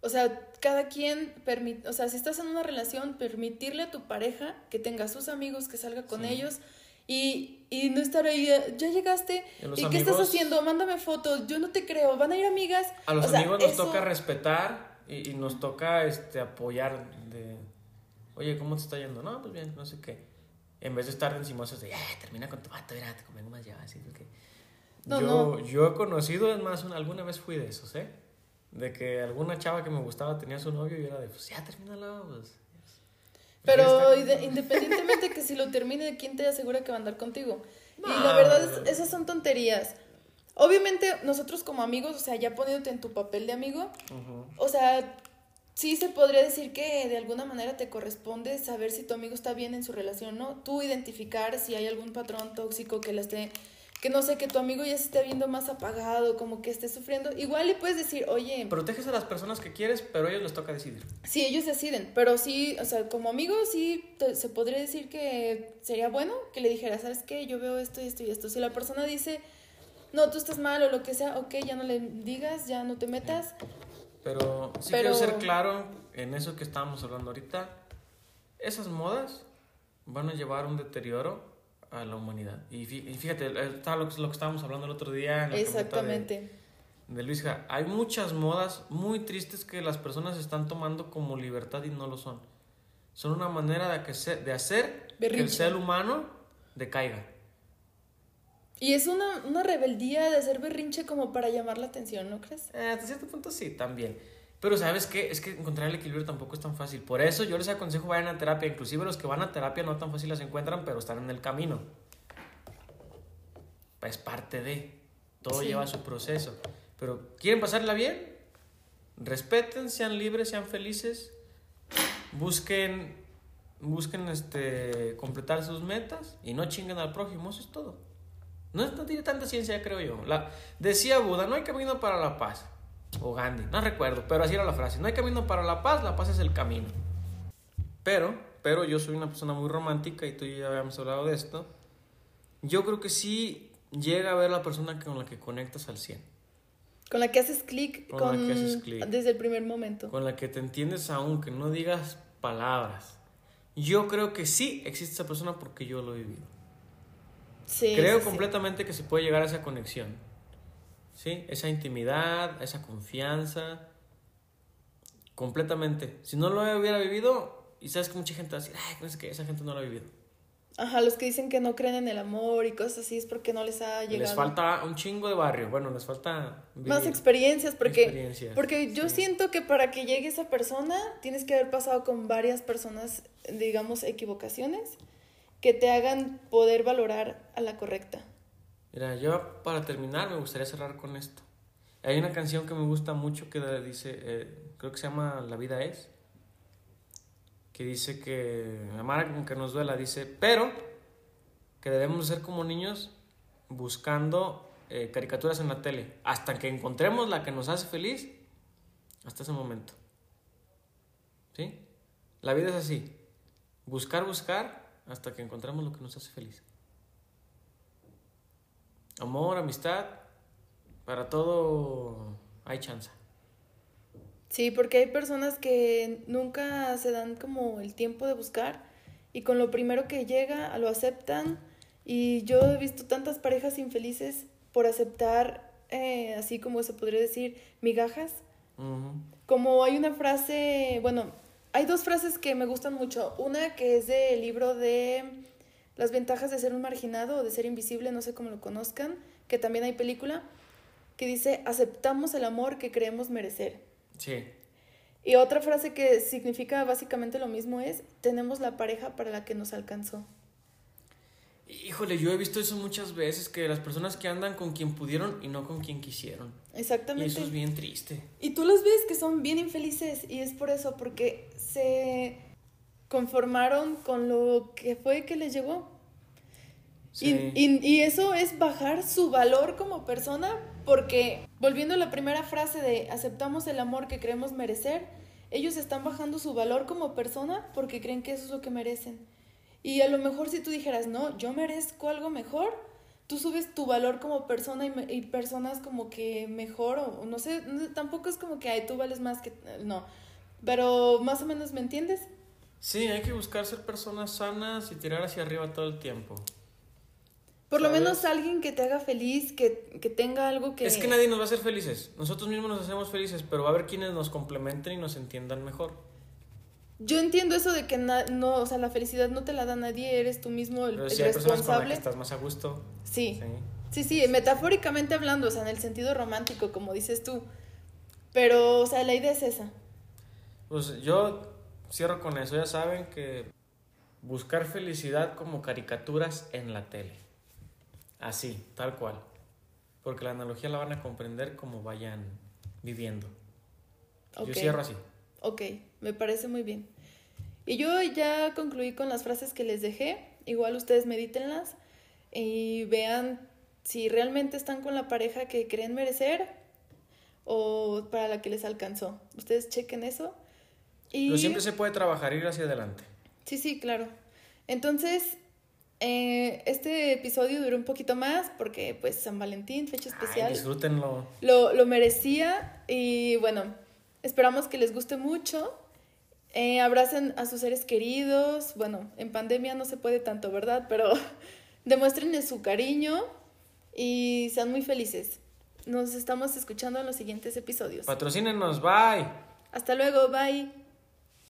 O sea, cada quien, permite, o sea, si estás en una relación, permitirle a tu pareja que tenga sus amigos, que salga con Sí. ellos y, y no estar ahí, ya llegaste, Y a los ¿y qué estás haciendo? Mándame fotos, yo no te creo, van a ir amigas. A los O sea, amigos nos eso- toca respetar y, y nos toca este, apoyar de, oye, ¿cómo te está yendo? No, pues bien, no sé qué. En vez de estar encimosos de, "Eh, termina con tu vato, mira, te convengo más ya, así que... No, yo, no. yo he conocido, es más, una- alguna vez fui de esos, ¿eh? De que alguna chava que me gustaba tenía su novio y era de, pues ya, termínalo, pues... Pero independientemente que si lo termine, ¿quién te asegura que va a andar contigo? Y No. la verdad, es- esas son tonterías. Obviamente, nosotros como amigos, o sea, ya poniéndote en tu papel de amigo, Ujú. o sea, sí se podría decir que de alguna manera te corresponde saber si tu amigo está bien en su relación, ¿no? Tú identificar si hay algún patrón tóxico que la esté, que no sé, que tu amigo ya se esté viendo más apagado, como que esté sufriendo. Igual le puedes decir, oye, Proteges a las personas que quieres, pero a ellos les toca decidir. Sí, ellos deciden, pero sí, o sea, como amigo sí te- se podría decir que sería bueno que le dijera, ¿sabes qué? Yo veo esto y esto y esto. Si la persona dice, no, tú estás mal o lo que sea, ok, ya no le digas, ya no te metas. Pero sí Pero- quiero ser claro en eso que estábamos hablando ahorita. Esas modas van a llevar un deterioro a la humanidad. Y fí- y fíjate, está lo, que- estábamos hablando el otro día en la pregunta de- Exactamente. de Luisja. Hay muchas modas muy tristes que las personas están tomando como libertad y no lo son. Son una manera de, que se- de hacer que el Berrinche. ser humano decaiga. Y es una, una rebeldía de hacer berrinche como para llamar la atención, ¿no crees? Eh, hasta cierto punto sí, también. Pero ¿sabes qué? Es que encontrar el equilibrio tampoco es tan fácil. Por eso yo les aconsejo vayan a terapia. Inclusive los que van a terapia no tan fácil las encuentran, pero están en el camino. Es parte de. Todo Sí. lleva su proceso. Pero ¿quieren pasarla bien? Respeten, sean libres, sean felices. Busquen, busquen este, completar sus metas y no chinguen al prójimo. Eso es todo. No, no tiene tanta ciencia, creo yo. La, decía Buda, no hay camino para la paz. O Gandhi, no recuerdo, pero así era la frase. No hay camino para la paz, la paz es el camino. Pero, pero yo soy una persona muy romántica y tú y yo ya habíamos hablado de esto. Yo creo que sí llega a ver la persona con la que conectas al 100. Con la que haces clic Con con, la que haces clic. desde el primer momento. Con la que te entiendes aunque no digas palabras. Yo creo que sí existe esa persona porque yo lo he vivido. Sí, Creo sí, sí. completamente que se puede llegar a esa conexión. ¿Sí? Esa intimidad, esa confianza. Completamente. Si no lo hubiera vivido, y sabes que mucha gente va a decir, ay, no sé qué, esa gente no lo ha vivido. Ajá, los que dicen que no creen en el amor y cosas así es porque no les ha llegado. Les falta un chingo de barrio. Bueno, les falta. más vivir. experiencias porque Experiencias, porque yo sí. siento que para que llegue esa persona tienes que haber pasado con varias personas digamos equivocaciones que te hagan poder valorar a la correcta Mira, yo para terminar me gustaría cerrar con esto. Hay una canción que me gusta mucho que dice, eh, creo que se llama La vida es, que dice que, amar aunque nos duela, dice, pero que debemos ser como niños buscando eh, caricaturas en la tele, hasta que encontremos la que nos hace feliz, hasta ese momento. ¿Sí? La vida es así, buscar, buscar, hasta que encontremos lo que nos hace feliz. Amor, amistad, para todo hay chance. sí porque hay personas que nunca se dan como el tiempo de buscar y con lo primero que llega lo aceptan y yo he visto tantas parejas infelices por aceptar eh, así como se podría decir migajas. Como hay una frase, bueno, hay dos frases que me gustan mucho. Una que es del libro de Las ventajas de ser un marginado o de ser invisible, no sé cómo lo conozcan, que también hay película, que dice, aceptamos el amor que creemos merecer. Sí. Y otra frase que significa básicamente lo mismo es, tenemos la pareja para la que nos alcanzó. Híjole, yo he visto eso muchas veces, que las personas que andan con quien pudieron y no con quien quisieron. Y Exactamente. eso es bien triste. Y tú los ves que son bien infelices y es por eso, porque se conformaron con lo que fue que les llegó. Sí. Y, y- y eso es bajar su valor como persona, porque volviendo a la primera frase de aceptamos el amor que creemos merecer, ellos están bajando su valor como persona porque creen que eso es lo que merecen. Y a lo mejor si tú dijeras, no, yo merezco algo mejor, tú subes tu valor como persona y, personas como que mejor, o no sé, tampoco es como que ay, tú vales más que. No. Pero más o menos, ¿me entiendes? Sí, hay que buscar ser personas sanas y tirar hacia arriba todo el tiempo. Por lo menos alguien que te haga feliz, que, que, tenga algo que... Es que nadie nos va a hacer felices. Nosotros mismos nos hacemos felices, pero va a haber quienes nos complementen y nos entiendan mejor. Yo entiendo eso de que no, o sea, la felicidad no te la da nadie, eres tú mismo el, pero si hay responsable. Personas con que estás más a gusto. Sí. sí. Sí, sí, metafóricamente hablando, o sea, en el sentido romántico, como dices tú. Pero, o sea, la idea es esa. Pues yo cierro con eso. Ya saben que buscar felicidad como caricaturas en la tele. Así, tal cual. Porque la analogía la van a comprender como vayan viviendo. Yo cierro así. Ok, me parece muy bien. Y yo ya concluí con las frases que les dejé. Igual ustedes medítenlas y vean si realmente están con la pareja que creen merecer o para la que les alcanzó. Ustedes chequen eso. Y... Pero siempre se puede trabajar, ir hacia adelante. Sí, sí, claro. Entonces, eh, este episodio duró un poquito más porque pues San Valentín, fecha especial. Ay, disfrútenlo. Lo, lo merecía y bueno, esperamos que les guste mucho. Eh, abracen a sus seres queridos. Bueno, en pandemia no se puede tanto, ¿verdad? Pero demuéstrenle su cariño y sean muy felices. Nos estamos escuchando en los siguientes episodios. Patrocínenos, bye. Hasta luego, bye.